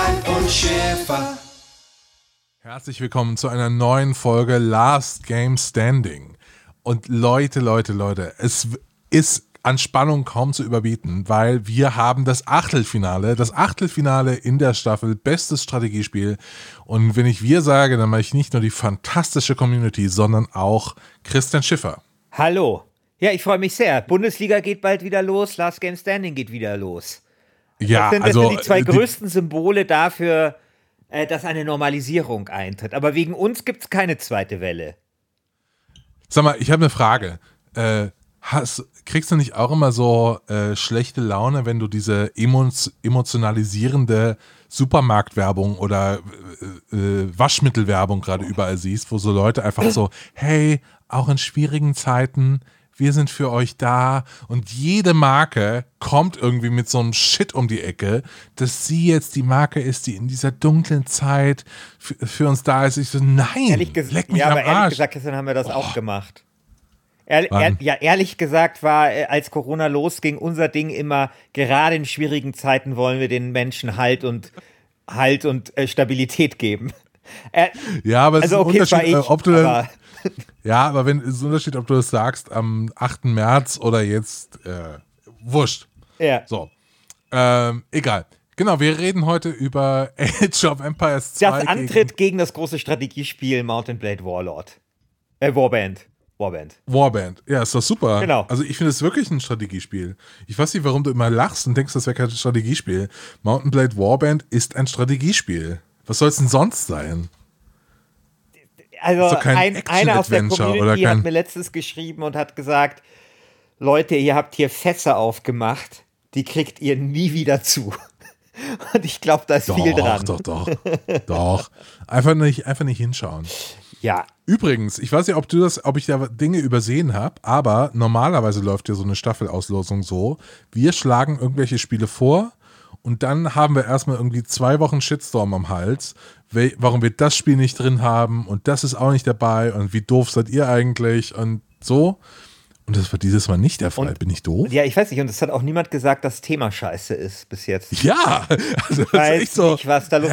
Alf und Schäfer. Herzlich willkommen zu einer neuen Folge Last Game Standing. Und Leute, Leute, Leute, es ist an Spannung kaum zu überbieten, weil wir haben das Achtelfinale, das Achtelfinale in der Staffel, bestes Strategiespiel. Und wenn ich wir sage, dann meine ich nicht nur die fantastische Community, sondern auch Christian Schiffer. Hallo. Ja, ich freue mich sehr. Bundesliga geht bald wieder los, Last Game Standing geht wieder los. Ja, das sind, das also sind die zwei die- größten Symbole dafür, äh, dass eine Normalisierung eintritt. Aber wegen uns gibt es keine zweite Welle. Sag mal, ich habe eine Frage. Äh, hast, kriegst du nicht auch immer so äh, schlechte Laune, wenn du diese emo emotionalisierende Supermarktwerbung oder äh, äh, Waschmittelwerbung gerade überall siehst, wo so Leute einfach so, hey, auch in schwierigen Zeiten, wir sind für euch da und jede Marke kommt irgendwie mit so einem Shit um die Ecke, dass sie jetzt die Marke ist, die in dieser dunklen Zeit für, für uns da ist. Ich so, nein, Ehrlich gesagt, leck mich ja, am aber ehrlich Arsch. gesagt, gestern haben wir das auch gemacht. Ehr, ehr, ja, ehrlich gesagt war, äh, als Corona losging, unser Ding immer, gerade in schwierigen Zeiten wollen wir den Menschen Halt und Halt und äh, Stabilität geben. Äh, Ja, aber es also ist ein okay, Unterschied, war ich, äh, ob du dann, ja, aber wenn es Unterschied, ob du das sagst am 8. März oder jetzt äh, wurscht. ja. So. Ähm, egal. Genau, wir reden heute über Age of Empires 2. Das Antritt gegen das große Strategiespiel Mountain Blade Warlord. Äh, Warband. Warband. Warband. Ja, ist doch super. Genau. Also ich finde es wirklich ein Strategiespiel. Ich weiß nicht, warum du immer lachst und denkst, das wäre kein Strategiespiel. Mountain Blade Warband ist ein Strategiespiel. Was soll es denn sonst sein? Also doch ein, einer aus der Community hat mir letztens geschrieben und hat gesagt, Leute, ihr habt hier Fässer aufgemacht, die kriegt ihr nie wieder zu. Und ich glaube, da ist viel dran. Doch, doch, doch. Einfach nicht, einfach nicht hinschauen. Ja, Übrigens, ich weiß nicht, ob du das, ob ich da Dinge übersehen habe, aber normalerweise läuft ja so eine Staffelauslosung so. Wir schlagen irgendwelche Spiele vor und dann haben wir erstmal irgendwie zwei Wochen Shitstorm am Hals, warum wir das Spiel nicht drin haben und das ist auch nicht dabei und wie doof seid ihr eigentlich und so. Und das war dieses Mal nicht der Fall. Und- Bin ich doof? ja, ich weiß nicht. Und es hat auch niemand gesagt, dass Thema scheiße ist bis jetzt. Ja, also das weiß ist so. nicht, was da los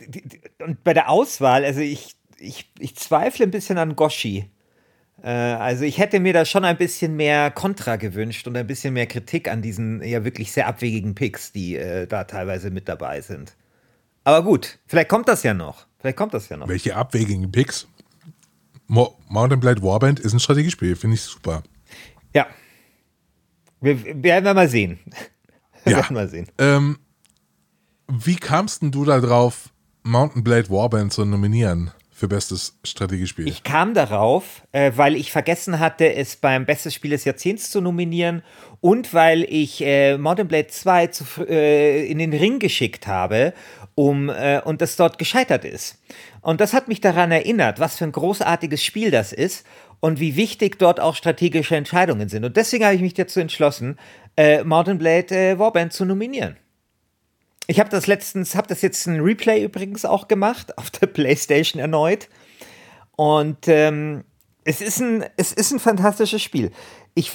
die- Und bei der Auswahl, also ich, ich, ich zweifle ein bisschen an Goshi. Äh, also ich hätte mir da schon ein bisschen mehr Kontra gewünscht und ein bisschen mehr Kritik an diesen ja wirklich sehr abwegigen Picks, die äh, da teilweise mit dabei sind. Aber gut, vielleicht kommt das ja noch. Vielleicht kommt das ja noch. Welche abwegigen Picks? Mo Mountain Blade Warband ist ein Strategiespiel, finde ich super. Ja. Wir, wir werden wir mal sehen. Wir Ja. werden mal sehen. Ähm, wie kamst denn du da drauf, Mountain Blade Warband zu nominieren für bestes Strategiespiel? Ich kam darauf, äh, weil ich vergessen hatte, es beim Bestes Spiel des Jahrzehnts zu nominieren und weil ich äh, Mountain Blade 2 zu, äh, in den Ring geschickt habe um, äh, und das dort gescheitert ist. Und das hat mich daran erinnert, was für ein großartiges Spiel das ist und wie wichtig dort auch strategische Entscheidungen sind. Und deswegen habe ich mich dazu entschlossen, äh, Mountain Blade äh, Warband zu nominieren. Ich habe das letztens, habe das jetzt ein Replay übrigens auch gemacht, auf der Playstation erneut. Und ähm, es, ist ein, es ist ein fantastisches Spiel. Ich,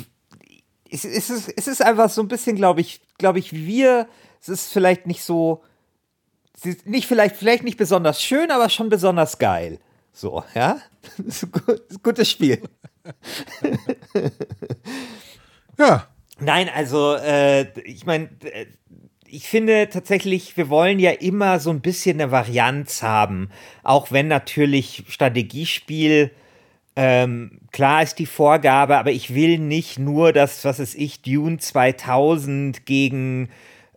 es, es, ist, es ist einfach so ein bisschen, glaube ich, glaube ich, wir, es ist vielleicht nicht so, nicht vielleicht, vielleicht nicht besonders schön, aber schon besonders geil. So, ja? Das ist ein gut- ist ein gutes Spiel. ja, Nein, also, äh, ich meine, äh, ich finde tatsächlich, wir wollen ja immer so ein bisschen eine Varianz haben, auch wenn natürlich Strategiespiel ähm, klar ist die Vorgabe, aber ich will nicht nur das, was ist ich, Dune 2000 gegen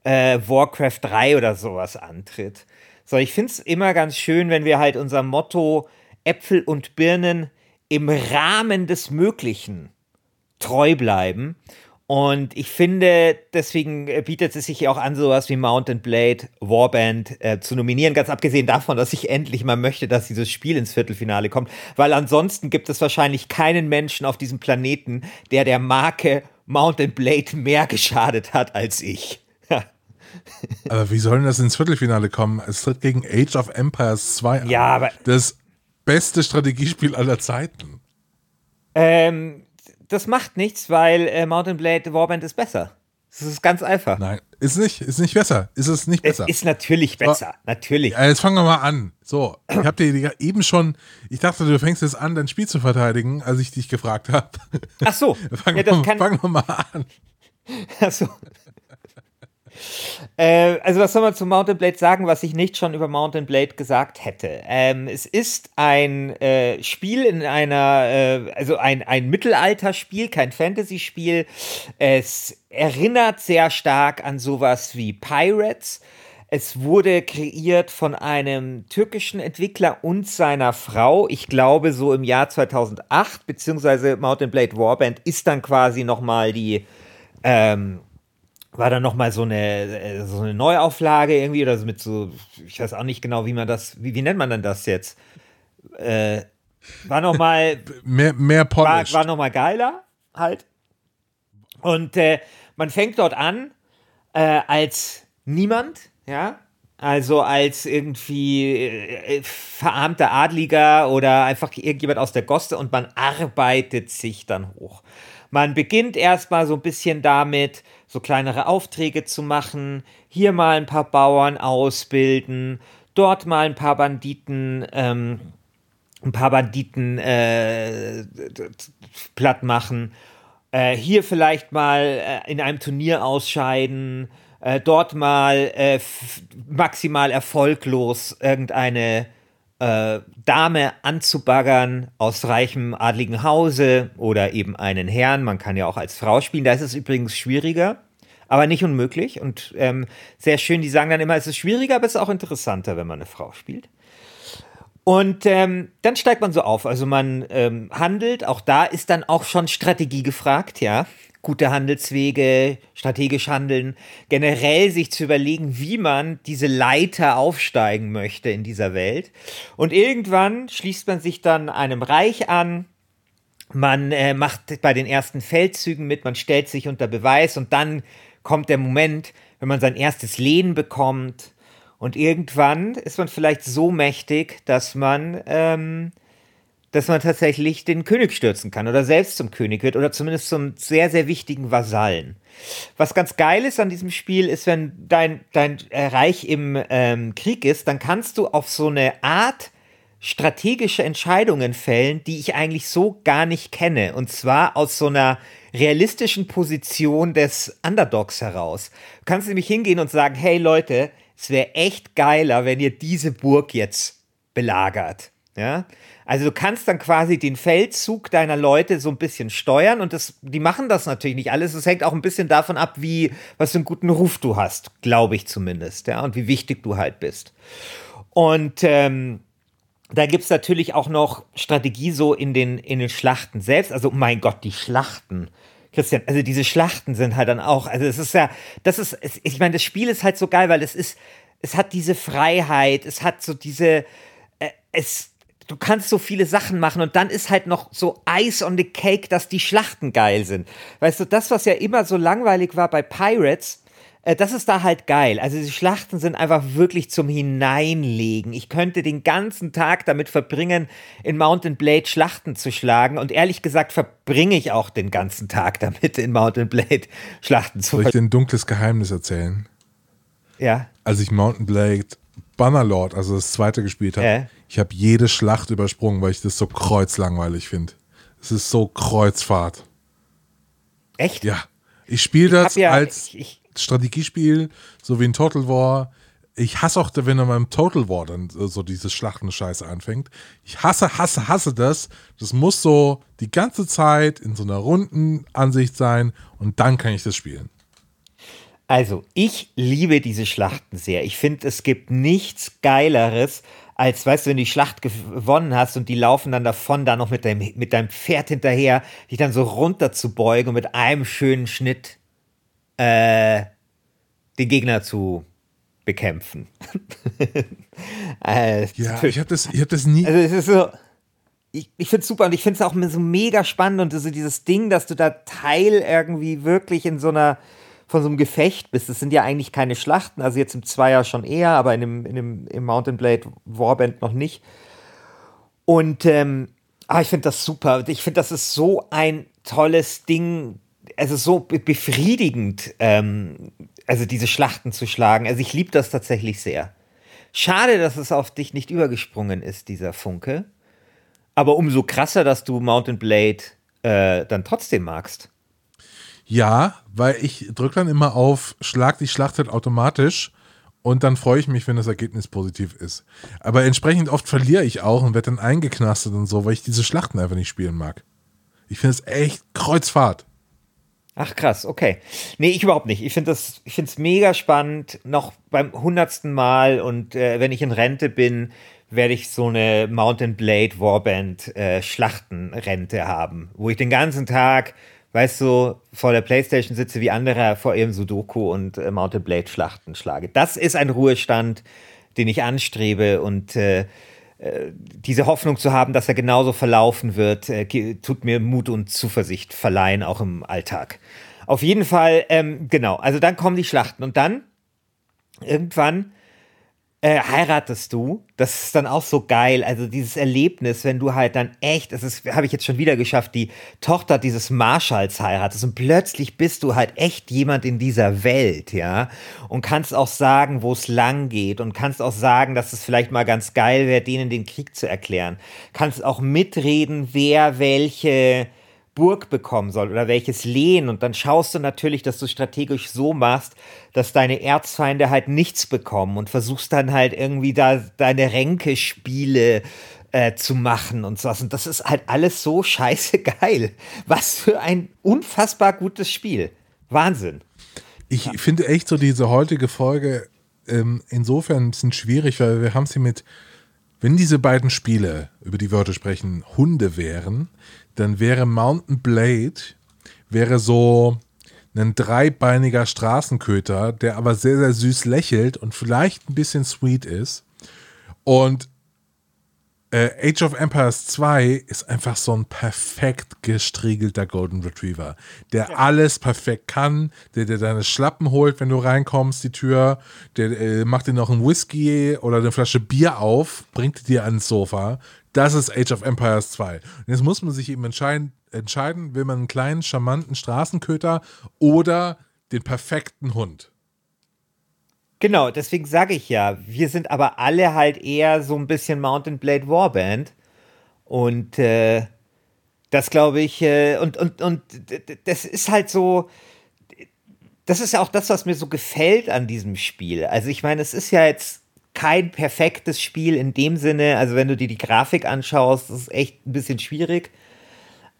äh, Warcraft 3 oder sowas antritt. So, ich finde es immer ganz schön, wenn wir halt unser Motto Äpfel und Birnen im Rahmen des Möglichen treu bleiben. Und ich finde, deswegen bietet es sich auch an, sowas wie Mountain Blade Warband äh, zu nominieren. Ganz abgesehen davon, dass ich endlich mal möchte, dass dieses Spiel ins Viertelfinale kommt. Weil ansonsten gibt es wahrscheinlich keinen Menschen auf diesem Planeten, der der Marke Mountain Blade mehr geschadet hat als ich. aber wie soll denn das ins Viertelfinale kommen? Es tritt gegen Age of Empires 2 an. Ja, aber. Das beste Strategiespiel aller Zeiten. Ähm, das macht nichts, weil äh, Mountain Blade Warband ist besser. Das ist ganz einfach. Nein, ist nicht, ist nicht besser. Ist es nicht besser. Es ist natürlich besser, so, natürlich. Ja, jetzt fangen wir mal an. So, ich habe dir eben schon, ich dachte, du fängst jetzt an, dein Spiel zu verteidigen, als ich dich gefragt habe. Ach so. fangen, ja, wir, fangen wir mal an. Ach so. Äh, also was soll man zu Mountain Blade sagen, was ich nicht schon über Mountain Blade gesagt hätte? Ähm, es ist ein äh, Spiel in einer, äh, also ein, ein Mittelalterspiel, kein Fantasy-Spiel. Es erinnert sehr stark an sowas wie Pirates. Es wurde kreiert von einem türkischen Entwickler und seiner Frau. Ich glaube, so im Jahr 2008, beziehungsweise Mountain Blade Warband ist dann quasi nochmal die, ähm, war dann noch mal so eine äh, so eine Neuauflage irgendwie oder so mit so ich weiß auch nicht genau wie man das wie, wie nennt man denn das jetzt? Äh, war noch mal mehr mehr war, war noch mal geiler halt. Und äh, man fängt dort an äh, als niemand ja? Also als irgendwie äh, verarmter Adliger oder einfach irgendjemand aus der Gosse und man arbeitet sich dann hoch. Man beginnt erstmal so ein bisschen damit, so kleinere Aufträge zu machen, hier mal ein paar Bauern ausbilden, dort mal ein paar Banditen, ähm, ein paar Banditen äh, platt machen, äh, hier vielleicht mal äh, in einem Turnier ausscheiden, äh, dort mal äh, maximal erfolglos irgendeine äh, Dame anzubaggern aus reichem adligen Hause oder eben einen Herrn. Man kann ja auch als Frau spielen. Da ist es übrigens schwieriger, aber nicht unmöglich. Und ähm, sehr schön, die sagen dann immer, es ist schwieriger, aber es ist auch interessanter, wenn man eine Frau spielt. Und ähm, dann steigt man so auf. Also man ähm, handelt, auch da ist dann auch schon Strategie gefragt, ja gute Handelswege, strategisch handeln, generell sich zu überlegen, wie man diese Leiter aufsteigen möchte in dieser Welt. Und irgendwann schließt man sich dann einem Reich an, man äh, macht bei den ersten Feldzügen mit, man stellt sich unter Beweis und dann kommt der Moment, wenn man sein erstes Lehen bekommt. Und irgendwann ist man vielleicht so mächtig, dass man ähm, dass man tatsächlich den König stürzen kann oder selbst zum König wird oder zumindest zum sehr, sehr wichtigen Vasallen. Was ganz geil ist an diesem Spiel, ist, wenn dein, dein Reich im ähm, Krieg ist, dann kannst du auf so eine Art strategische Entscheidungen fällen, die ich eigentlich so gar nicht kenne. Und zwar aus so einer realistischen Position des Underdogs heraus. Du kannst nämlich hingehen und sagen, hey Leute, es wäre echt geiler, wenn ihr diese Burg jetzt belagert. Ja, also du kannst dann quasi den Feldzug deiner Leute so ein bisschen steuern und das, die machen das natürlich nicht alles. Es hängt auch ein bisschen davon ab, wie, was für einen guten Ruf du hast, glaube ich zumindest, ja, und wie wichtig du halt bist. Und ähm, da gibt es natürlich auch noch Strategie so in den, in den Schlachten selbst. Also, mein Gott, die Schlachten. Christian, also diese Schlachten sind halt dann auch, also es ist ja, das ist, ich meine, das Spiel ist halt so geil, weil es ist, es hat diese Freiheit, es hat so diese, äh, es, du kannst so viele Sachen machen und dann ist halt noch so Ice on the Cake, dass die Schlachten geil sind. Weißt du, das, was ja immer so langweilig war bei Pirates, das ist da halt geil. Also die Schlachten sind einfach wirklich zum Hineinlegen. Ich könnte den ganzen Tag damit verbringen, in Mountain Blade Schlachten zu schlagen. Und ehrlich gesagt verbringe ich auch den ganzen Tag damit, in Mountain Blade Schlachten zu Soll ich dir ein dunkles Geheimnis erzählen? Ja. Als ich Mountain Blade Bannerlord, also das zweite gespielt habe, äh. ich habe jede Schlacht übersprungen, weil ich das so kreuzlangweilig finde. Es ist so Kreuzfahrt. Echt? Ja. Ich spiele das ja, als. Ich, ich, Strategiespiel, so wie ein Total War. Ich hasse auch, wenn man beim Total War dann so diese Schlachtenscheiße anfängt. Ich hasse, hasse, hasse das. Das muss so die ganze Zeit in so einer runden Ansicht sein und dann kann ich das spielen. Also, ich liebe diese Schlachten sehr. Ich finde, es gibt nichts Geileres, als, weißt du, wenn du die Schlacht gewonnen hast und die laufen dann davon, da noch mit deinem, mit deinem Pferd hinterher, dich dann so runter zu beugen und mit einem schönen Schnitt äh, den Gegner zu bekämpfen. äh, ja, ich habe das, hab das nie. Also es ist so, ich, ich finde es super und ich finde es auch so mega spannend und so dieses Ding, dass du da Teil irgendwie wirklich in so einer von so einem Gefecht bist. Das sind ja eigentlich keine Schlachten, also jetzt im Zweier schon eher, aber in dem, in dem, im Mountain Blade Warband noch nicht. Und ähm, ah, ich finde das super. Ich finde, das ist so ein tolles Ding, also so befriedigend, ähm, also diese Schlachten zu schlagen. Also ich liebe das tatsächlich sehr. Schade, dass es auf dich nicht übergesprungen ist, dieser Funke. Aber umso krasser, dass du Mountain Blade äh, dann trotzdem magst. Ja, weil ich drücke dann immer auf Schlag die Schlachtet automatisch und dann freue ich mich, wenn das Ergebnis positiv ist. Aber entsprechend oft verliere ich auch und werde dann eingeknastet und so, weil ich diese Schlachten einfach nicht spielen mag. Ich finde es echt Kreuzfahrt. Ach krass, okay. Nee, ich überhaupt nicht. Ich finde das, ich finde es mega spannend, noch beim hundertsten Mal und äh, wenn ich in Rente bin, werde ich so eine Mountain Blade Warband äh, Schlachtenrente haben, wo ich den ganzen Tag weißt du, vor der Playstation sitze wie andere vor ihrem Sudoku und äh, Mounted Blade Schlachten schlage. Das ist ein Ruhestand, den ich anstrebe und äh, diese Hoffnung zu haben, dass er genauso verlaufen wird, äh, tut mir Mut und Zuversicht verleihen, auch im Alltag. Auf jeden Fall, ähm, genau, also dann kommen die Schlachten und dann irgendwann äh, heiratest du, das ist dann auch so geil. Also dieses Erlebnis, wenn du halt dann echt, das ist, habe ich jetzt schon wieder geschafft, die Tochter dieses Marschalls heiratest und plötzlich bist du halt echt jemand in dieser Welt, ja, und kannst auch sagen, wo es lang geht und kannst auch sagen, dass es vielleicht mal ganz geil wäre, denen den Krieg zu erklären. Kannst auch mitreden, wer welche Burg bekommen soll oder welches Lehen. Und dann schaust du natürlich, dass du strategisch so machst, dass deine Erzfeinde halt nichts bekommen und versuchst dann halt irgendwie da deine Ränkespiele äh, zu machen und sowas. Und das ist halt alles so scheiße geil. Was für ein unfassbar gutes Spiel. Wahnsinn. Ich ja. finde echt so diese heutige Folge ähm, insofern ein bisschen schwierig, weil wir haben sie mit, wenn diese beiden Spiele, über die wir heute sprechen, Hunde wären, dann wäre Mountain Blade wäre so ein dreibeiniger Straßenköter, der aber sehr, sehr süß lächelt und vielleicht ein bisschen sweet ist. Und äh, Age of Empires 2 ist einfach so ein perfekt gestriegelter Golden Retriever, der ja. alles perfekt kann, der dir deine Schlappen holt, wenn du reinkommst, die Tür, der äh, macht dir noch ein Whisky oder eine Flasche Bier auf, bringt dir ans Sofa. Das ist Age of Empires 2. Und jetzt muss man sich eben entscheiden, entscheiden, will man einen kleinen, charmanten Straßenköter oder den perfekten Hund. Genau, deswegen sage ich ja, wir sind aber alle halt eher so ein bisschen Mountain Blade Warband. Und äh, das glaube ich, äh, und, und, und das ist halt so, das ist ja auch das, was mir so gefällt an diesem Spiel. Also ich meine, es ist ja jetzt kein perfektes Spiel in dem Sinne, also wenn du dir die Grafik anschaust, das ist echt ein bisschen schwierig.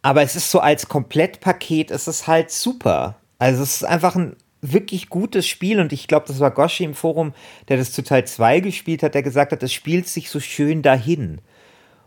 Aber es ist so als Komplettpaket, es ist halt super. Also es ist einfach ein wirklich gutes Spiel und ich glaube, das war Goshi im Forum, der das zu Teil 2 gespielt hat, der gesagt hat, das spielt sich so schön dahin.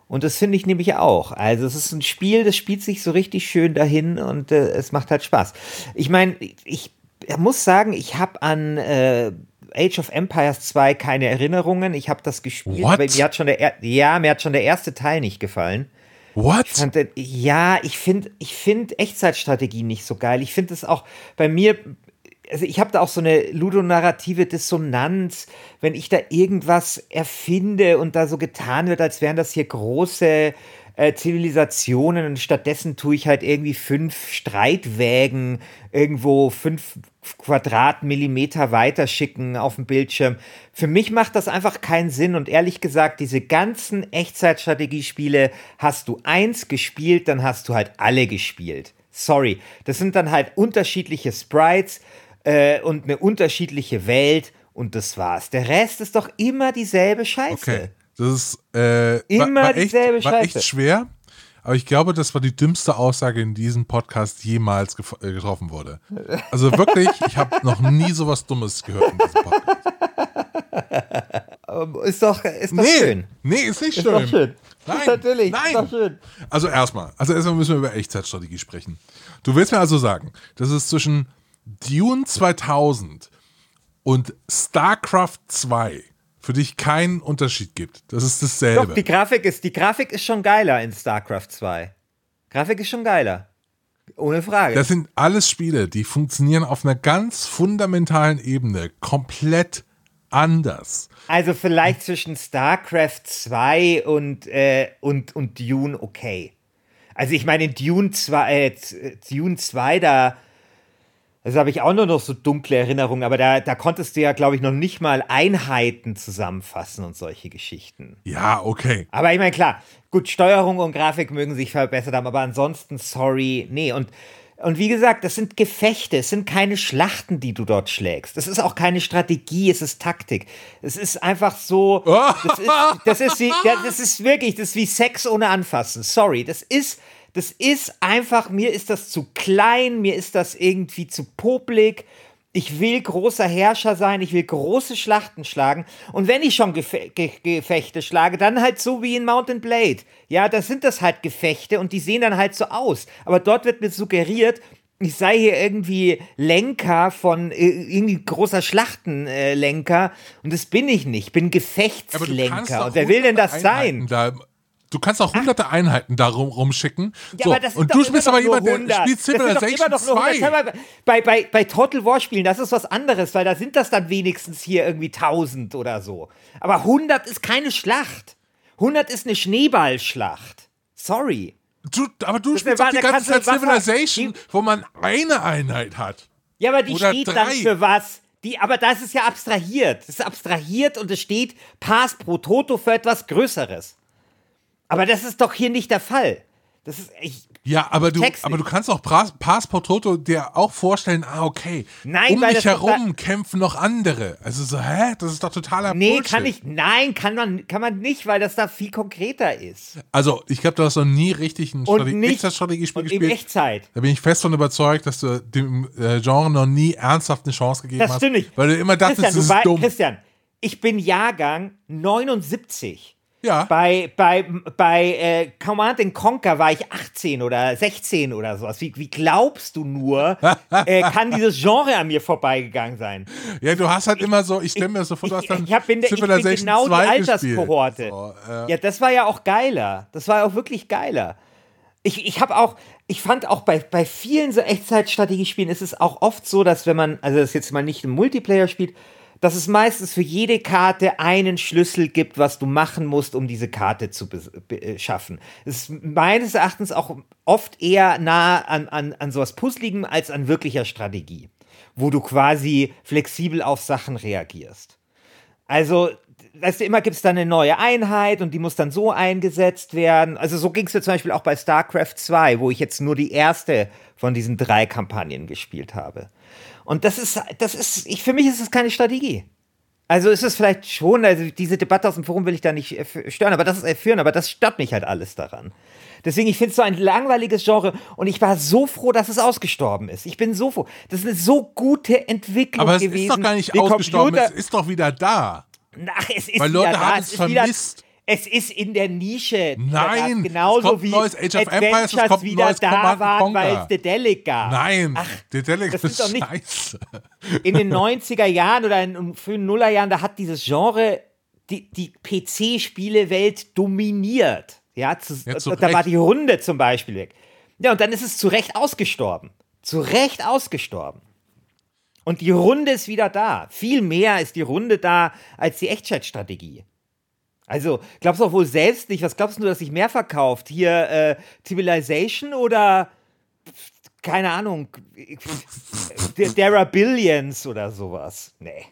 Und das finde ich nämlich auch. Also es ist ein Spiel, das spielt sich so richtig schön dahin und äh, es macht halt Spaß. Ich meine, ich muss sagen, ich habe an äh, Age of Empires 2 keine Erinnerungen. Ich habe das gespielt, What? aber mir hat schon der ja, mir hat schon der erste Teil nicht gefallen. What? Ich fand, ja, ich finde ich find Echtzeitstrategie nicht so geil. Ich finde es auch bei mir also ich habe da auch so eine ludonarrative Dissonanz, wenn ich da irgendwas erfinde und da so getan wird, als wären das hier große äh, Zivilisationen und stattdessen tue ich halt irgendwie fünf Streitwägen irgendwo fünf Quadratmillimeter weiterschicken auf dem Bildschirm. Für mich macht das einfach keinen Sinn und ehrlich gesagt, diese ganzen Echtzeitstrategiespiele hast du eins gespielt, dann hast du halt alle gespielt. Sorry, das sind dann halt unterschiedliche Sprites äh, und eine unterschiedliche Welt und das war's. Der Rest ist doch immer dieselbe Scheiße. Okay. Das ist äh, Immer war, war, echt, dieselbe war echt Scheiße. schwer. Aber ich glaube, das war die dümmste Aussage in diesem Podcast jemals äh, getroffen wurde. Also wirklich, ich habe noch nie sowas Dummes gehört in diesem Podcast. Ist doch, ist doch Nee, schön. nee, ist nicht Ist schön. doch schön. Nein, Natürlich, nein. ist doch schön. Also erstmal, also erstmal müssen wir über Echtzeitstrategie sprechen. Du willst mir also sagen, dass es zwischen Dune 2000 und StarCraft 2 für dich keinen Unterschied gibt. Das ist dasselbe. Doch, die Grafik ist, die Grafik ist schon geiler in StarCraft 2. Grafik ist schon geiler. Ohne Frage. Das sind alles Spiele, die funktionieren auf einer ganz fundamentalen Ebene komplett anders. also vielleicht zwischen StarCraft 2 und, äh, und, und Dune okay. Also ich meine, in Dune 2, äh, Dune 2, da, das habe ich auch nur noch so dunkle Erinnerungen, aber da, da konntest du ja, glaube ich, noch nicht mal Einheiten zusammenfassen und solche Geschichten. Ja, okay. Aber ich meine, klar, gut, Steuerung und Grafik mögen sich verbessert haben, aber ansonsten, sorry, nee. Und, und wie gesagt, das sind Gefechte, es sind keine Schlachten, die du dort schlägst. Das ist auch keine Strategie, es ist Taktik. Es ist einfach so, das ist, das ist, wie, das ist wirklich, das ist wie Sex ohne Anfassen. Sorry, das ist, das ist einfach, mir ist das zu klein, mir ist das irgendwie zu popelig. Ich will großer Herrscher sein, ich will große Schlachten schlagen. Und wenn ich schon Gefe Ge Gefechte schlage, dann halt so wie in Mountain Blade. Ja, da sind das halt Gefechte und die sehen dann halt so aus. Aber dort wird mir suggeriert, ich sei hier irgendwie Lenker von äh, irgendwie großer Schlachtenlenker und das bin ich nicht. Ich bin Gefechtslenker. Und wer will denn das Einheiten sein? Da, du kannst auch hunderte Einheiten da rum, rumschicken. Ja, so, aber das und doch du bist noch aber nur jemand, der 100. spielt Das sind doch Civilization immer noch nur 100. 2. Schau mal, Bei, bei, bei Total War Spielen, das ist was anderes, weil da sind das dann wenigstens hier irgendwie 1000 oder so. Aber 100 ist keine Schlacht. 100 ist eine Schneeballschlacht. Sorry. Du, aber du Das spielst war- die ganze Zeit Wasser- Civilization, die- wo man eine Einheit hat. Ja, aber die Oder steht drei. dann für was? Die, aber das ist ja abstrahiert. Das ist abstrahiert und es steht Pass pro Toto für etwas Größeres. Aber das ist doch hier nicht der Fall. Das ist, ich, Ja, aber du, aber du kannst auch Pass Pass pro Toto dir auch vorstellen, ah, okay, Nein, um weil mich das herum kämpfen noch andere. Also so, hä? Das ist doch totaler nee, Bullshit. kann ich, nein, kann man, kann man nicht, weil das da viel konkreter ist. Also, ich glaube, du hast noch nie richtig ein Und Strate nicht- Echtzeitstrategiespiel Und in gespielt. Echtzeit. Da bin ich fest von überzeugt, dass du dem äh, Genre noch nie ernsthaft eine Chance gegeben Das hast. stimmt nicht. Weil du immer dachtest, Christian, das ist dumm. Christian, ich bin Jahrgang 79. Ja. Bei, bei, bei äh, Command and Conquer war ich 18 oder 16 oder sowas. Wie, wie glaubst du nur, äh, kann dieses Genre an mir vorbeigegangen sein? Ja, du hast halt immer so, ich stelle mir das so vor, du hast Ich, dann ich, hab, bin, ich bin genau die 2 Alterskohorte. So, äh, Ja, das war ja auch geiler. Das war ja auch wirklich geiler. Ich, ich habe auch, ich fand auch bei, bei vielen so Echtzeitstrategiespielen ist es auch oft so, dass wenn man, also das jetzt mal nicht im Multiplayer spielt, dass es meistens für jede Karte einen Schlüssel gibt, was du machen musst, um diese Karte zu äh, schaffen. Es ist meines Erachtens auch oft eher nah an, an, an sowas Puzzligem als an wirklicher Strategie, wo du quasi flexibel auf Sachen reagierst. Also, weißt du, immer gibt es dann eine neue Einheit und die muss dann so eingesetzt werden. Also so ging es mir zum Beispiel auch bei StarCraft 2, wo ich jetzt nur die erste von diesen drei Kampagnen gespielt habe. Und das ist, das ist, ich, für mich ist es keine Strategie. Also ist es vielleicht schon, also diese Debatte aus dem Forum will ich da nicht äh, stören, aber das ist äh, führen, aber das stört mich halt alles daran. Deswegen, ich finde es so ein langweiliges Genre und ich war so froh, dass es ausgestorben ist. Ich bin so froh. Das ist eine so gute Entwicklung aber es gewesen. ist doch gar nicht Die ausgestorben, Computer- es ist doch wieder da. Ach, es ist Weil wieder Leute da, haben es vermisst. Es ist in der Nische. Nein, genauso wie neues Age of Empires, es kommt wieder neues da Command waren, weil es Dedelic gab. Nein, Ach, Deleg das ist doch nicht- scheiße. in den 90er Jahren oder in den frühen Nullerjahren, da hat dieses Genre die, die PC-Spielewelt dominiert. Ja, zu, Ja, zu da war die Runde zum Beispiel weg. Ja, und dann ist es zu Recht ausgestorben. Zu Recht ausgestorben. Und die Runde ist wieder da. Viel mehr ist die Runde da als die Echtzeitstrategie. Also, glaubst du auch wohl selbst nicht, was glaubst du, dass sich mehr verkauft? Hier äh, Civilization oder keine Ahnung, der Dara Billions oder sowas? Nee.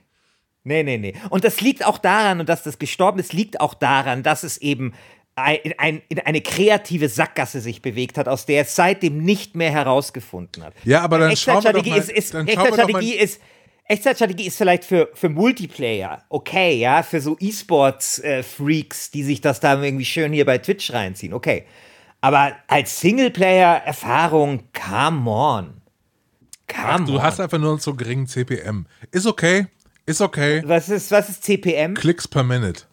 Nee, nee, nee. Und das liegt auch daran, und dass das gestorben ist, liegt auch daran, dass es eben ein, ein, in eine kreative Sackgasse sich bewegt hat, aus der es seitdem nicht mehr herausgefunden hat. Ja, aber dann schauen wir doch mal, ist, ist, dann schauen wir doch mal, ist Echtzeitstrategie ist vielleicht für, für Multiplayer okay, ja, für so E-Sports-Freaks, die sich das da irgendwie schön hier bei Twitch reinziehen, okay. Aber als Singleplayer-Erfahrung, come on. Come Ach, du on. hast einfach nur so geringen CPM. Ist okay, ist okay. was, ist, was ist CPM? Klicks per Minute.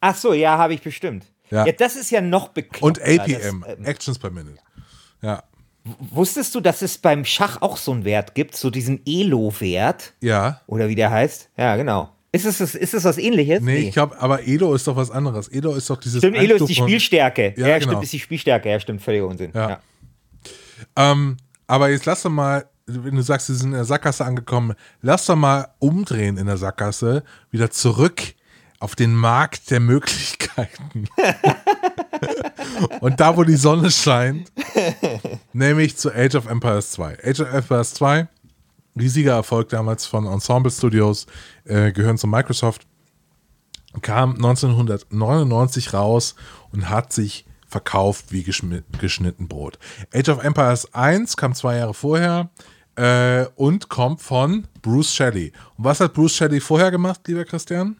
Ach so, ja, habe ich bestimmt. Ja. Ja. das ist ja noch bekloppter. Und APM, Das, ähm, Actions per Minute. Ja, wusstest du, dass es beim Schach auch so einen Wert gibt, so diesen Elo-Wert? ja. Oder wie der heißt? Ja, genau. Ist es, ist es was ähnliches? Nee, ich glaube, aber Edo ist doch was anderes. Edo ist doch dieses. Stimmt, Elo ist die Spielstärke. Ja, Ja, genau. stimmt, ist die Spielstärke. Ja, stimmt, völliger Unsinn. Ja. Ja. Ähm, aber jetzt lass doch mal, wenn du sagst, sie sind in der Sackgasse angekommen, lass doch mal umdrehen in der Sackgasse, wieder zurück auf den Markt der Möglichkeiten. Und da, wo die Sonne scheint, nämlich zu Age of Empires 2. Age of Empires 2, riesiger Erfolg damals von Ensemble Studios, äh, gehören zu Microsoft kam 1999 raus und hat sich verkauft wie geschnitten Brot. Age of Empires 1 kam zwei Jahre vorher äh, und kommt von Bruce Shelley. Und was hat Bruce Shelley vorher gemacht, lieber Christian?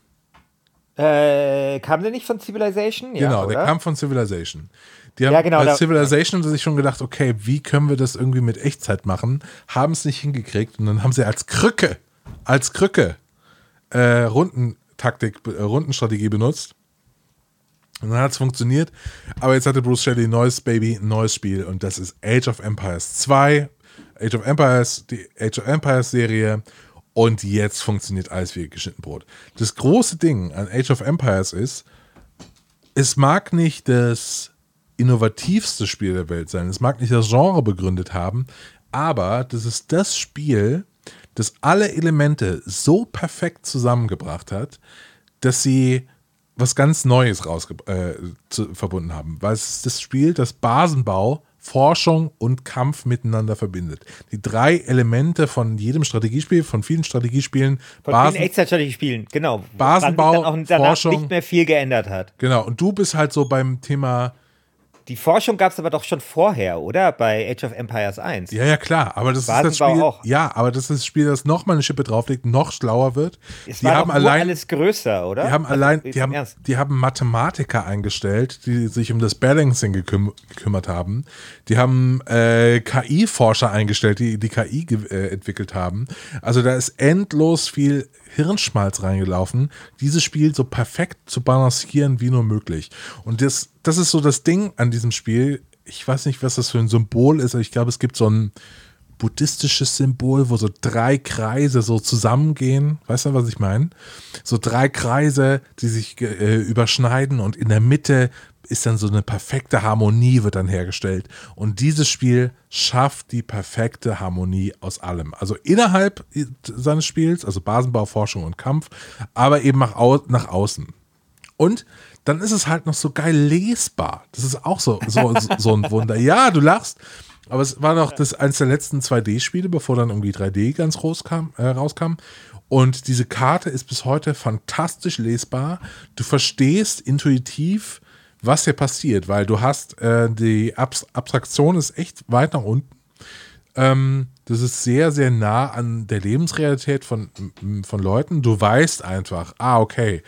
Äh, kam der nicht von Civilization? Ja, genau, oder? der kam von Civilization. Die haben Ja, genau, bei Civilization sich schon gedacht, okay, wie können wir das irgendwie mit Echtzeit machen? Haben es nicht hingekriegt und dann haben sie als Krücke, als Krücke äh, Rundentaktik, äh, Rundenstrategie benutzt. Und dann hat es funktioniert. Aber jetzt hatte Bruce Shelley ein neues Baby, ein neues Spiel und das ist Age of Empires 2. Age of Empires, die Age of Empires Serie. Und jetzt funktioniert alles wie geschnitten Brot. Das große Ding an Age of Empires ist, es mag nicht das innovativste Spiel der Welt sein, es mag nicht das Genre begründet haben, aber das ist das Spiel, das alle Elemente so perfekt zusammengebracht hat, dass sie was ganz Neues äh, zu, verbunden haben. Weil es ist das Spiel, das Basenbau, Forschung und Kampf miteinander verbindet. Die drei Elemente von jedem Strategiespiel, von vielen Strategiespielen, Von Basen, vielen Echtzeitstrategie spielen, genau. Basenbau, dann auch danach Forschung. nicht mehr viel geändert hat. genau, und du bist halt so beim Thema Die Forschung gab es aber doch schon vorher, oder? Bei Age of Empires 1. Ja, ja, klar, aber das ist das Basenbau Spiel. auch. Ja, aber das ist das Spiel, das noch mal eine Schippe drauflegt, noch schlauer wird. Es die war haben allein, alles größer, oder? die haben Also, allein, die haben, Ernst. die haben Mathematiker eingestellt, die sich um das Balancing geküm gekümmert haben. Die haben äh, KI-Forscher eingestellt, die die KI äh, entwickelt haben. Also da ist endlos viel Hirnschmalz reingelaufen, dieses Spiel so perfekt zu balancieren wie nur möglich. Und das, das ist so das Ding an diesem Spiel. Ich weiß nicht, was das für ein Symbol ist, ich glaube, es gibt so ein buddhistisches Symbol, wo so drei Kreise so zusammengehen. Weißt du, was ich meine? So drei Kreise, die sich äh, überschneiden und in der Mitte ist dann so eine perfekte Harmonie wird dann hergestellt. Und dieses Spiel schafft die perfekte Harmonie aus allem. Also innerhalb seines Spiels, also Basenbau, Forschung und Kampf, aber eben nach, au nach außen. Und dann ist es halt noch so geil lesbar. Das ist auch so, so, so ein Wunder. Ja, du lachst. Aber es war noch das eines der letzten 2D-Spiele, bevor dann irgendwie 3D ganz rauskam, äh, rauskam. Und diese Karte ist bis heute fantastisch lesbar. Du verstehst intuitiv, was hier passiert, weil du hast äh, die Abs Abstraktion ist echt weit nach unten. Ähm, das ist sehr, sehr nah an der Lebensrealität von, von Leuten. Du weißt einfach, ah, okay,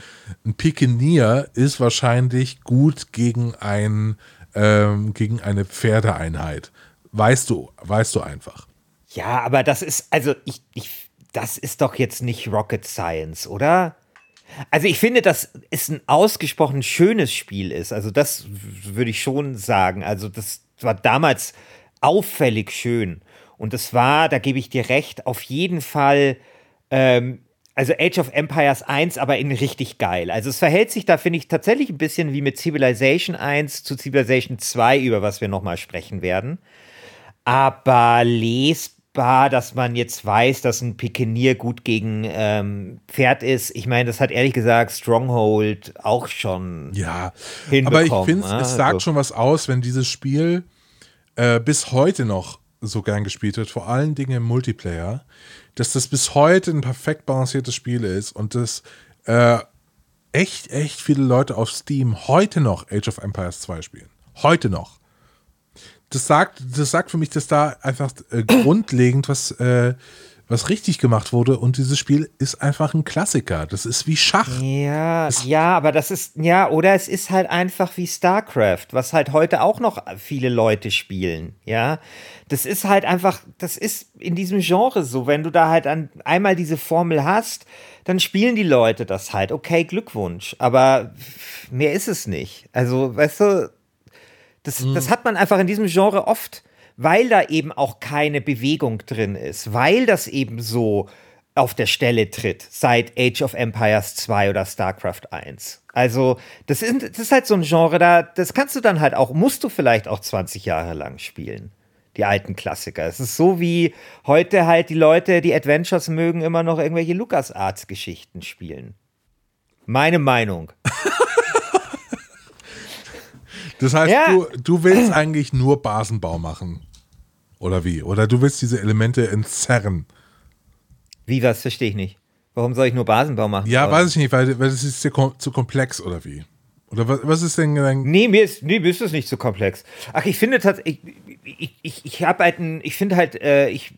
ein Pikenier ist wahrscheinlich gut gegen, ein, ähm, gegen eine Pferdeeinheit. Weißt du, weißt du einfach. Ja, aber das ist, also ich, ich, das ist doch jetzt nicht Rocket Science, oder? Also ich finde, dass es ein ausgesprochen schönes Spiel ist. Also das würde ich schon sagen. Also das war damals auffällig schön. Und es war, da gebe ich dir recht, auf jeden Fall, ähm, also Age of Empires 1, aber in richtig geil. Also es verhält sich da, finde ich, tatsächlich ein bisschen wie mit Civilization 1 zu Civilization 2, über was wir nochmal sprechen werden aber lesbar, dass man jetzt weiß, dass ein Pikenier gut gegen ähm, Pferd ist. Ich meine, das hat ehrlich gesagt Stronghold auch schon. Ja, hinbekommen, aber ich finde, ne? es sagt Also- schon was aus, wenn dieses Spiel äh, bis heute noch so gern gespielt wird, vor allen Dingen im Multiplayer, dass das bis heute ein perfekt balanciertes Spiel ist und das äh, echt, echt viele Leute auf Steam heute noch Age of Empires 2 spielen. Heute noch. Das sagt, das sagt für mich, dass da einfach äh, grundlegend was, äh, was richtig gemacht wurde und dieses Spiel ist einfach ein Klassiker. Das ist wie Schach. Ja, ja, aber das ist, ja, oder es ist halt einfach wie StarCraft, was halt heute auch noch viele Leute spielen, ja. Das ist halt einfach, das ist in diesem Genre so, wenn du da halt an, einmal diese Formel hast, dann spielen die Leute das halt. Okay, Glückwunsch, aber mehr ist es nicht. Also, weißt du, das, mhm. das hat man einfach in diesem Genre oft weil da eben auch keine Bewegung drin ist, weil das eben so auf der Stelle tritt seit Age of Empires 2 oder StarCraft 1. Also, das ist, das ist halt so ein Genre, da, das kannst du dann halt auch, musst du vielleicht auch 20 Jahre lang spielen. Die alten Klassiker. Es ist so wie heute halt die Leute, die Adventures mögen, immer noch irgendwelche LucasArts-Geschichten spielen. Meine Meinung. Das heißt, ja. du, du willst eigentlich nur Basenbau machen. Oder wie? Oder du willst diese Elemente entzerren. Wie, was verstehe ich nicht. Warum soll ich nur Basenbau machen? Ja, weiß ich nicht, weil, weil das ist zu, zu komplex oder wie? Oder was, was ist denn dein. Nee, mir ist, nee, mir ist das nicht zu komplex. Ach, ich finde tatsächlich, ich, ich, ich, ich habe halt ein, ich finde halt, äh, ich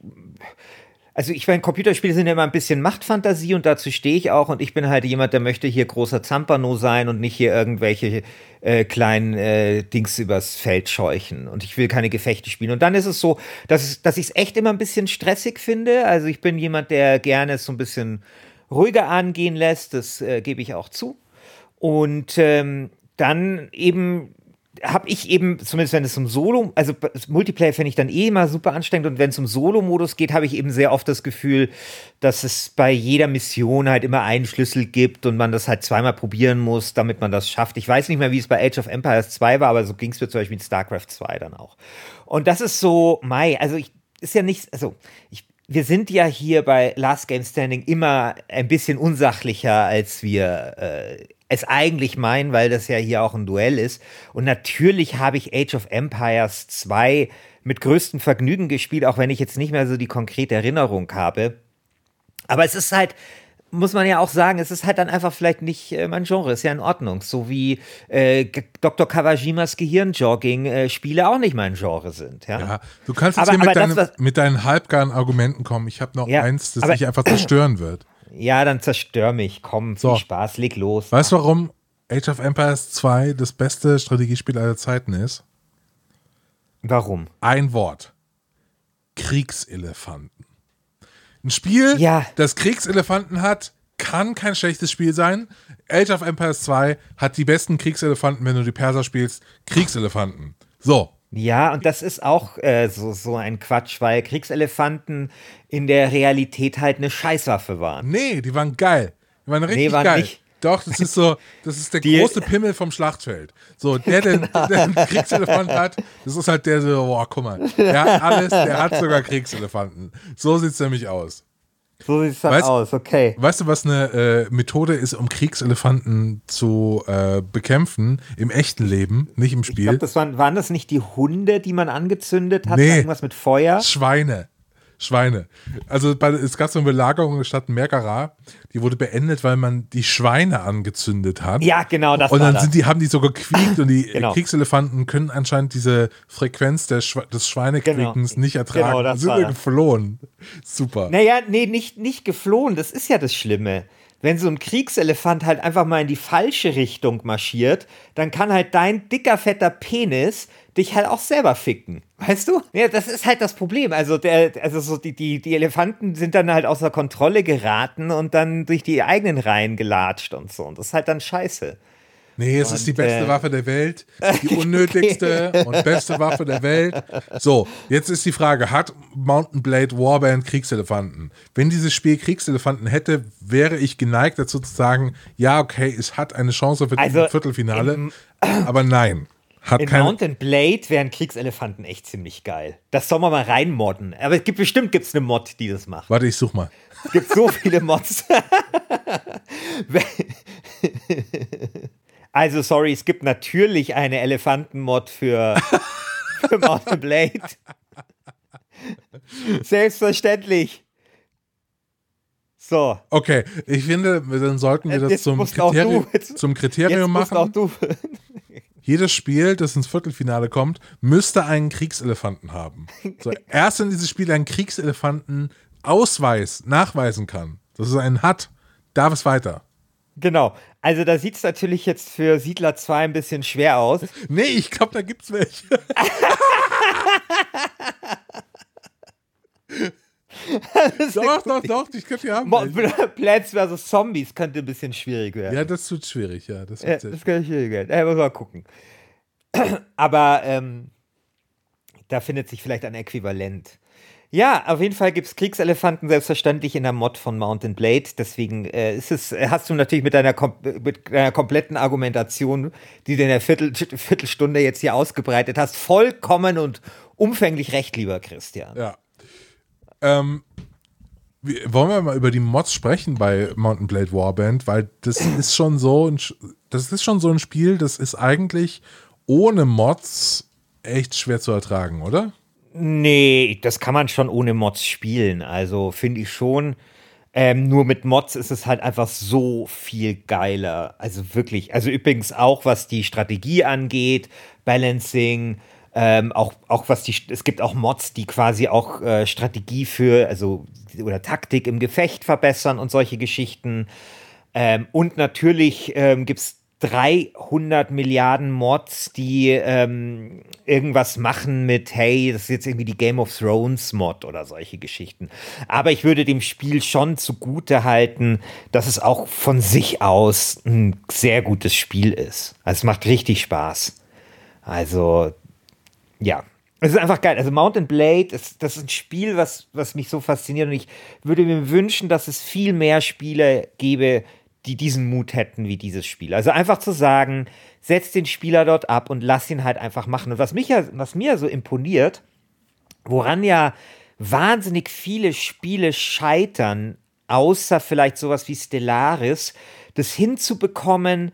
also ich meine, Computerspiele sind ja immer ein bisschen Machtfantasie und dazu stehe ich auch und ich bin halt jemand, der möchte hier großer Zampano sein und nicht hier irgendwelche äh, kleinen äh, Dings übers Feld scheuchen und ich will keine Gefechte spielen. Und dann ist es so, dass, dass ich es echt immer ein bisschen stressig finde. Also ich bin jemand, der gerne es so ein bisschen ruhiger angehen lässt, das äh, gebe ich auch zu. Und ähm, dann eben habe ich eben, zumindest wenn es um Solo, also Multiplayer finde ich dann eh immer super anstrengend und wenn es um Solo-Modus geht, habe ich eben sehr oft das Gefühl, dass es bei jeder Mission halt immer einen Schlüssel gibt und man das halt zweimal probieren muss, damit man das schafft. Ich weiß nicht mehr, wie es bei Age of Empires 2 war, aber so ging es mir zum Beispiel mit StarCraft 2 dann auch. Und das ist so, Mai, also ich, ist ja nichts, also ich, wir sind ja hier bei Last Game Standing immer ein bisschen unsachlicher, als wir äh, es eigentlich meinen, weil das ja hier auch ein Duell ist. Und natürlich habe ich Age of Empires 2 mit größtem Vergnügen gespielt, auch wenn ich jetzt nicht mehr so die konkrete Erinnerung habe. Aber es ist halt, muss man ja auch sagen, es ist halt dann einfach vielleicht nicht äh, mein Genre, ist ja in Ordnung. So wie äh, Dr. Kawajimas Gehirnjogging-Spiele äh, auch nicht mein Genre sind. Ja, ja du kannst jetzt aber, hier mit, deine, das, mit, deinen halbgaren Argumenten kommen. Ich habe noch ja, eins, das aber, dich einfach zerstören wird. Ja, dann zerstör mich. Komm, so. viel Spaß, leg los. Weißt du, warum Age of Empires 2 das beste Strategiespiel aller Zeiten ist? Warum? Ein Wort. Kriegselefanten. Ein Spiel, ja. das Kriegselefanten hat, kann kein schlechtes Spiel sein. Age of Empires 2 hat die besten Kriegselefanten, wenn du die Perser spielst. Kriegselefanten. So, ja, und das ist auch äh, so, so ein Quatsch, weil Kriegselefanten in der Realität halt eine Scheißwaffe waren. Nee, die waren geil. Die waren richtig nee, waren geil. Nicht. Doch, das ist so, das ist der die, große Pimmel vom Schlachtfeld. So, der, genau. der, der einen Kriegselefant hat, das ist halt der so, boah, guck mal, der hat alles, der hat sogar Kriegselefanten. So sieht es nämlich aus. So sieht es dann weißt, aus, okay. Weißt du, was eine äh, Methode ist, um Kriegselefanten zu äh, bekämpfen im echten Leben, nicht im Spiel? Ich glaube, das waren, waren das nicht die Hunde, die man angezündet hat? Nee, irgendwas mit Feuer? Schweine. Schweine. Also bei, es gab so eine Belagerung in der Stadt Merkara, die wurde beendet, weil man die Schweine angezündet hat. Ja, genau, das Und dann sind die, haben die so gequiekt und die genau. Kriegselefanten können anscheinend diese Frequenz der Schwe des Schweinequiekens genau. nicht ertragen. Genau, das sind wir geflohen. Super. Naja, nee, nicht, nicht geflohen, das ist ja das Schlimme wenn so ein Kriegselefant halt einfach mal in die falsche Richtung marschiert, dann kann halt dein dicker, fetter Penis dich halt auch selber ficken. Weißt du? Ja, das ist halt das Problem. Also, der, also so die, die, die Elefanten sind dann halt außer Kontrolle geraten und dann durch die eigenen Reihen gelatscht und so. Und das ist halt dann scheiße. Nee, es und, ist die beste äh, Waffe der Welt, die unnötigste und beste Waffe der Welt. So, jetzt ist die Frage, hat Mountain Blade Warband Kriegselefanten? Wenn dieses Spiel Kriegselefanten hätte, wäre ich geneigt dazu zu sagen, ja, okay, es hat eine Chance für also das Viertelfinale, im, aber nein. Hat in Mountain Blade wären Kriegselefanten echt ziemlich geil. Das soll man mal reinmodden. Aber es gibt bestimmt gibt's eine Mod, die das macht. Warte, ich such mal. Es gibt so viele Mods. also, sorry, es gibt natürlich eine Elefantenmod für, für Mountain Blade. Selbstverständlich. So. Okay, ich finde, dann sollten wir Äh, das jetzt zum, jetzt- zum Kriterium machen. auch du. Jedes Spiel, das ins Viertelfinale kommt, müsste einen Kriegselefanten haben. So, erst wenn dieses Spiel einen Kriegselefanten Ausweis nachweisen kann, dass es einen hat, darf es weiter. Genau. Also da sieht es natürlich jetzt für Siedler 2 ein bisschen schwer aus. Nee, ich glaube, da gibt's welche. doch, doch, doch, ich könnte ja haben. Mo-. Plants vs. Zombies könnte ein bisschen schwierig werden. Ja, das wird schwierig, ja. Das Ja, wird sehr das ich schwierig werden. Ja, muss mal gucken. Aber ähm, da findet sich vielleicht ein Äquivalent. Ja, auf jeden Fall gibt es Kriegselefanten selbstverständlich in der Mod von Mountain Blade. Deswegen äh, ist es, hast du natürlich mit deiner, kom mit deiner kompletten Argumentation, die du in der Viertel Viertelstunde jetzt hier ausgebreitet hast, vollkommen und umfänglich recht, lieber Christian. Ja. Ähm, wollen wir mal über die Mods sprechen bei Mountain Blade Warband, weil das ist schon so ein, das ist schon so ein Spiel, das ist eigentlich ohne Mods echt schwer zu ertragen, oder? Nee, das kann man schon ohne Mods spielen. Also finde ich schon. Ähm, nur mit Mods ist es halt einfach so viel geiler. Also wirklich. Also übrigens auch, was die Strategie angeht, Balancing, ähm, auch, auch was die, es gibt auch Mods, die quasi auch äh, Strategie für, also oder Taktik im Gefecht verbessern und solche Geschichten. Ähm, und natürlich ähm, gibt es 300 Milliarden Mods, die ähm, irgendwas machen mit, hey, das ist jetzt irgendwie die Game of Thrones Mod oder solche Geschichten. Aber ich würde dem Spiel schon zugute halten, dass es auch von sich aus ein sehr gutes Spiel ist. Also es macht richtig Spaß. Also, ja. Es ist einfach geil. Also Mountain Blade, ist, das ist ein Spiel, was, was mich so fasziniert. Und ich würde mir wünschen, dass es viel mehr Spiele gäbe, die diesen Mut hätten wie dieses Spiel. Also einfach zu sagen, setz den Spieler dort ab und lass ihn halt einfach machen. Und was, mich ja, was mir so imponiert, woran ja wahnsinnig viele Spiele scheitern, außer vielleicht sowas wie Stellaris, das hinzubekommen,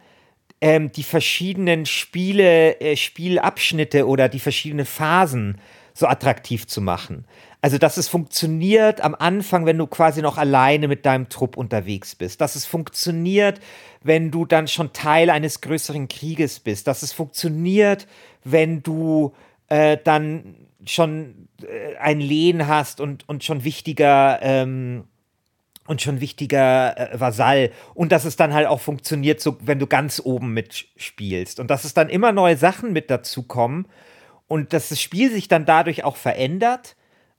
ähm, die verschiedenen Spiele, äh, Spielabschnitte oder die verschiedenen Phasen so attraktiv zu machen. Also, dass es funktioniert am Anfang, wenn du quasi noch alleine mit deinem Trupp unterwegs bist. Dass es funktioniert, wenn du dann schon Teil eines größeren Krieges bist. Dass es funktioniert, wenn du äh, dann schon äh, ein Lehen hast und, und schon wichtiger ähm, und schon wichtiger äh, Vasall und dass es dann halt auch funktioniert, so wenn du ganz oben mitspielst und dass es dann immer neue Sachen mit dazu kommen und dass das Spiel sich dann dadurch auch verändert,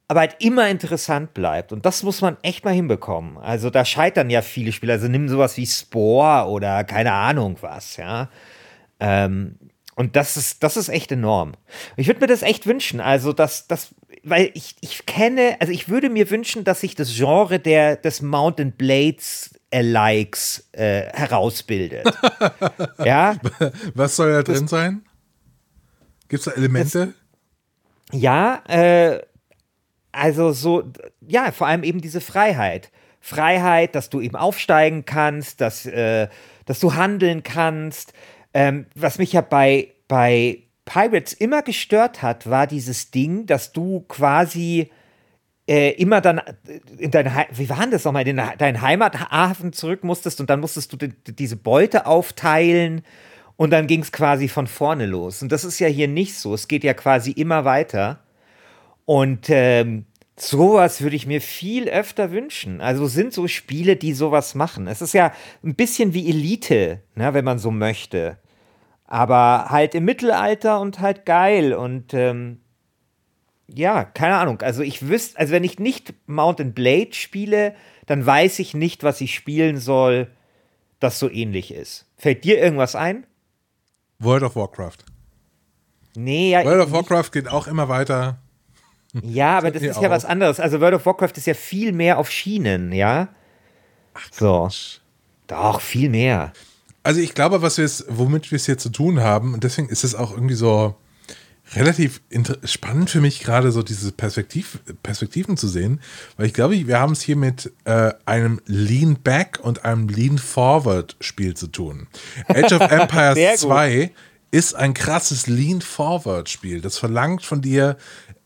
aber halt immer interessant bleibt und das muss man echt mal hinbekommen. Also da scheitern ja viele Spiele, also nimm sowas wie Spore oder keine Ahnung was, ja. Ähm, und das ist, das ist echt enorm. Ich würde mir das echt wünschen. Also, dass, dass, weil ich, ich kenne, also ich würde mir wünschen, dass sich das Genre der, des Mountain Blades Likes äh, herausbildet. ja, Was soll da drin sein? Gibt es da Elemente? ja, äh, also so, ja, vor allem eben diese Freiheit. Freiheit, dass du eben aufsteigen kannst, dass, äh, dass du handeln kannst. Ähm, was mich ja bei, bei Pirates immer gestört hat, war dieses Ding, dass du quasi äh, immer dann in dein, Hei- wie war denn das nochmal, in deinen Heimathafen zurück musstest und dann musstest du die, diese Beute aufteilen und dann ging es quasi von vorne los. Und das ist ja hier nicht so. Es geht ja quasi immer weiter. Und ähm, sowas würde ich mir viel öfter wünschen. Also sind so Spiele, die sowas machen. Es ist ja ein bisschen wie Elite, ne, wenn man so möchte. Aber halt im Mittelalter und halt geil. Und ähm, ja, keine Ahnung. Also ich wüsste, also wenn ich nicht Mountain Blade spiele, dann weiß ich nicht, was ich spielen soll, das so ähnlich ist. Fällt dir irgendwas ein? World of Warcraft. Nee, ja, World of. Warcraft geht auch immer weiter. Ja, aber das ist ja auch. was anderes. Also World of Warcraft ist ja viel mehr auf Schienen, ja? Ach so. Doch, viel mehr. Also ich glaube, was wir womit wir es hier zu tun haben, und deswegen ist es auch irgendwie so relativ spannend für mich gerade so diese Perspektiv Perspektiven zu sehen, weil ich glaube, wir haben es hier mit äh, einem Lean Back und einem Lean Forward Spiel zu tun. Age of Empires gut. 2 ist ein krasses Lean Forward Spiel. Das verlangt von dir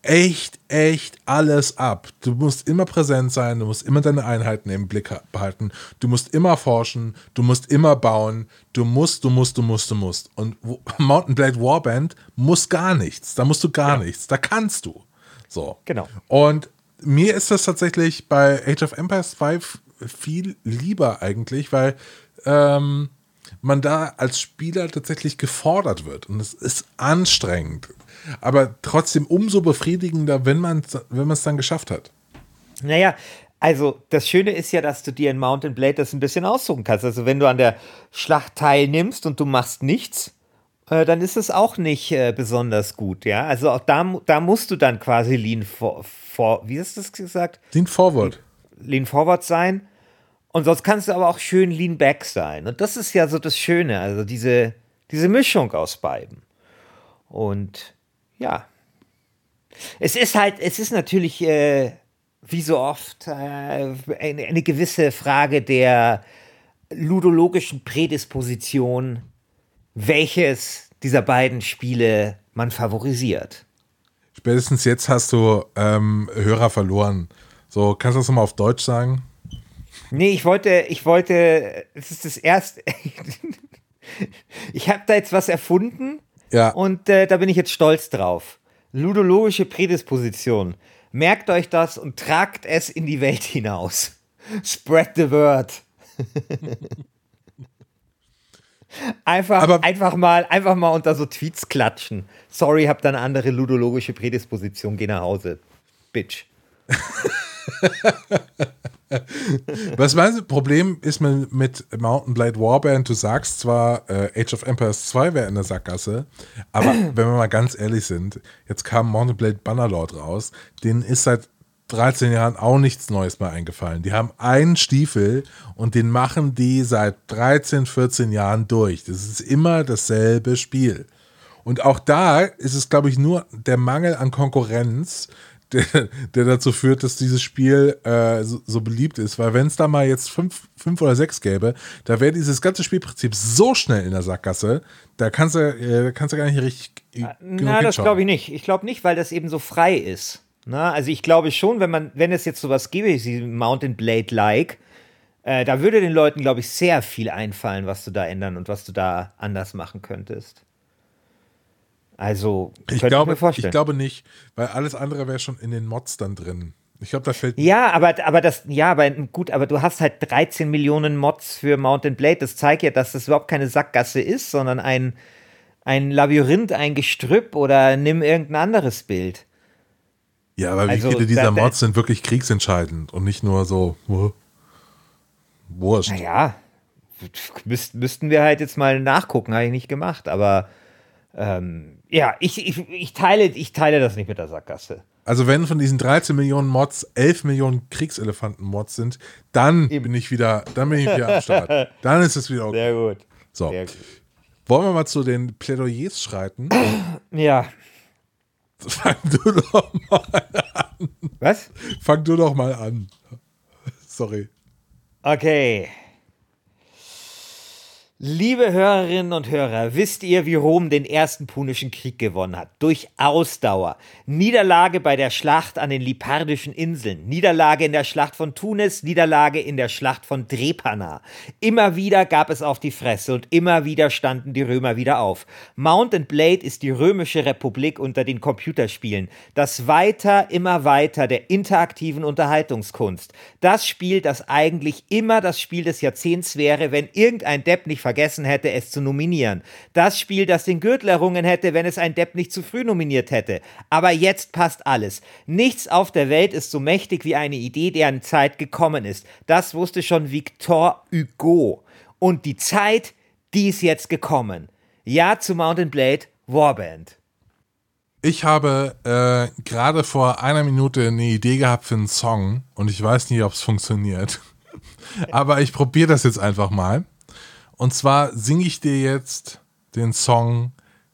echt, echt alles ab. Du musst immer präsent sein, du musst immer deine Einheiten im Blick behalten, du musst immer forschen, du musst immer bauen, du musst, du musst, du musst, du musst. Und Mountain Blade Warband muss gar nichts, da musst du gar ja. nichts, da kannst du. So. Genau. Und mir ist das tatsächlich bei Age of Empires 5 viel lieber eigentlich, weil ähm, man da als Spieler tatsächlich gefordert wird. Und es ist anstrengend. Aber trotzdem umso befriedigender, wenn man es wenn dann geschafft hat. Naja, also das Schöne ist ja, dass du dir in Mountain Blade das ein bisschen aussuchen kannst. Also wenn du an der Schlacht teilnimmst und du machst nichts, äh, dann ist es auch nicht äh, besonders gut, ja. Also auch da, da musst du dann quasi lean for, for wie du das gesagt? Lean forward. Lean forward sein. Und sonst kannst du aber auch schön lean back sein. Und das ist ja so das Schöne, also diese, diese Mischung aus beiden. Und ja. Es ist halt, es ist natürlich, äh, wie so oft, äh, eine, eine gewisse Frage der ludologischen Prädisposition welches dieser beiden Spiele man favorisiert. Spätestens jetzt hast du ähm, Hörer verloren. So, kannst du das nochmal auf Deutsch sagen? Nee, ich wollte, ich wollte, es ist das erste. ich habe da jetzt was erfunden. Ja. Und äh, da bin ich jetzt stolz drauf. Ludologische Prädisposition. Merkt euch das und tragt es in die Welt hinaus. Spread the word. Einfach, Aber einfach, mal, einfach mal unter so Tweets klatschen. Sorry, hab da eine andere ludologische Prädisposition, geh nach Hause. Bitch. Was mein Problem ist mit, mit Mountain Blade Warband, du sagst zwar, äh, Age of Empires 2 wäre in der Sackgasse, aber wenn wir mal ganz ehrlich sind, jetzt kam Mountain Blade Bannerlord raus, den ist seit 13 Jahren auch nichts Neues mehr eingefallen. Die haben einen Stiefel und den machen die seit 13, 14 Jahren durch. Das ist immer dasselbe Spiel. Und auch da ist es, glaube ich, nur der Mangel an Konkurrenz, der, der dazu führt, dass dieses Spiel äh, so, so, beliebt ist. Weil wenn es da mal jetzt fünf, fünf oder sechs gäbe, da wäre dieses ganze Spielprinzip so schnell in der Sackgasse, da kannst du, äh, kannst du gar nicht richtig. Na, das glaube ich nicht. Ich glaube nicht, weil das eben so frei ist. Na, also ich glaube schon, wenn man, wenn es jetzt sowas gäbe, wie Mountain Blade-like, äh, da würde den Leuten, glaube ich, sehr viel einfallen, was du da ändern und was du da anders machen könntest. Also, ich glaube, ich, mir ich glaube nicht, weil alles andere wäre schon in den Mods dann drin. Ich glaube, da fällt. Ja, aber, aber das, ja, aber gut, aber du hast halt 13 Millionen Mods für Mountain Blade. Das zeigt ja, dass das überhaupt keine Sackgasse ist, sondern ein, ein Labyrinth, ein Gestrüpp oder nimm irgendein anderes Bild. Ja, aber wie also, viele dieser Mods sind wirklich kriegsentscheidend und nicht nur so uh, wurscht? Naja, müsst, müssten wir halt jetzt mal nachgucken, habe ich nicht gemacht, aber ähm, ja, ich, ich, ich, teile, ich teile das nicht mit der Sackgasse. Also wenn von diesen 13 Millionen Mods 11 Millionen Kriegselefanten-Mods sind, dann Eben. bin ich wieder, dann bin ich wieder am Start. Dann ist es wieder okay. Sehr gut. So. Sehr gut. Wollen wir mal zu den Plädoyers schreiten? Ja. Fang du doch mal an. Was? Fang du doch mal an. Sorry. Okay. Liebe Hörerinnen und Hörer, wisst ihr, wie Rom den ersten Punischen Krieg gewonnen hat? Durch Ausdauer. Niederlage bei der Schlacht an den Lipardischen Inseln, Niederlage in der Schlacht von Tunis, Niederlage in der Schlacht von Drepana. Immer wieder gab es auf die Fresse und immer wieder standen die Römer wieder auf. Mount and Blade ist die römische Republik unter den Computerspielen. Das Weiter, immer weiter der interaktiven Unterhaltungskunst. Das Spiel, das eigentlich immer das Spiel des Jahrzehnts wäre, wenn irgendein Depp nicht vergessen hätte, es zu nominieren. Das Spiel, das den Gürtel errungen hätte, wenn es ein Depp nicht zu früh nominiert hätte. Aber jetzt passt alles. Nichts auf der Welt ist so mächtig wie eine Idee, deren Zeit gekommen ist. Das wusste schon Victor Hugo. Und die Zeit, die ist jetzt gekommen. Ja zu Mountain Blade Warband. Ich habe äh, gerade vor einer Minute eine Idee gehabt für einen Song und ich weiß nicht, ob es funktioniert. Aber ich probiere das jetzt einfach mal. Und zwar singe ich dir jetzt den Song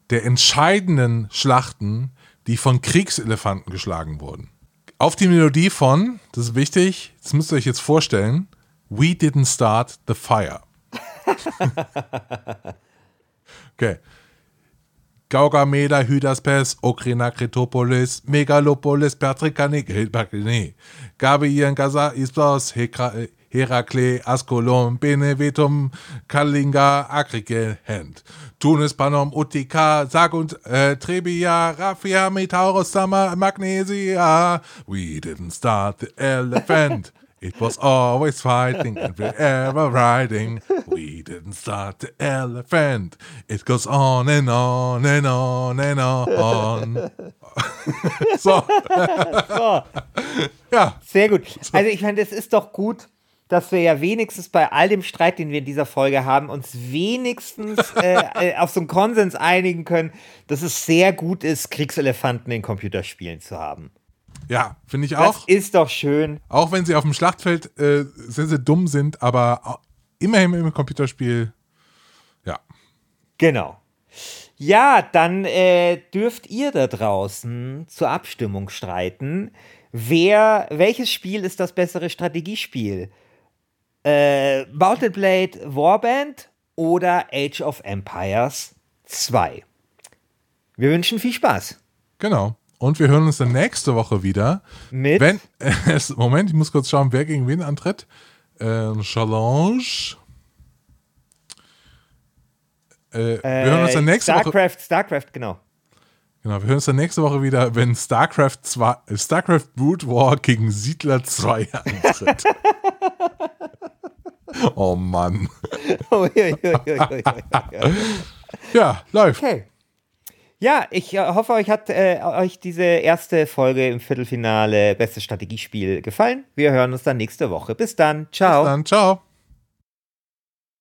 der entscheidenden Schlachten, die von Kriegselefanten geschlagen wurden. Auf die Melodie von, das ist wichtig, das müsst ihr euch jetzt vorstellen, We Didn't Start the Fire. okay. Gaugameda, Hydaspes, Okrina, Kretopolis, Megalopolis, Pertrikanik, nee, Gabian, Gaza, Istos, Hekra, Herakle, Askolon, Benevetum, Kalinga, Akrike, Hand. Tunis, Panom, Utica, Sag und äh, Trebia, Raffia, Metaurus, Sama, Magnesia. We didn't start the elephant. It was always fighting and we're ever riding. We didn't start the elephant. It goes on and on and on and on. so. So, Ja, sehr gut. Also ich meine, das ist doch gut, dass wir ja wenigstens bei all dem Streit, den wir in dieser Folge haben, uns wenigstens äh, äh, auf so einen Konsens einigen können, dass es sehr gut ist, Kriegselefanten in Computerspielen zu haben. ja, finde ich Das auch. ist doch schön. Auch wenn sie auf dem Schlachtfeld äh, sehr, sehr dumm sind, aber immerhin im Computerspiel, ja. Genau. Ja, dann äh, dürft ihr da draußen zur Abstimmung streiten. Wer, welches Spiel ist das bessere Strategiespiel? Äh, Mountain Blade Warband oder Age of Empires 2? Wir wünschen viel Spaß. Genau. Und wir hören uns dann nächste Woche wieder. Mit? Wenn es, Moment, ich muss kurz schauen, wer gegen wen antritt. Ähm, Challenge. Äh, wir hören uns dann nächste Woche. StarCraft, StarCraft, genau. Genau, wir hören uns dann nächste Woche wieder, wenn StarCraft 2, äh, StarCraft Brood War gegen Siedler 2 antritt. oh Mann. Ja, läuft. Okay. Ja, ich äh, hoffe, euch hat äh, euch diese erste Folge im Viertelfinale Bestes Strategiespiel gefallen. Wir hören uns dann nächste Woche. Bis dann. Ciao. Dann ciao.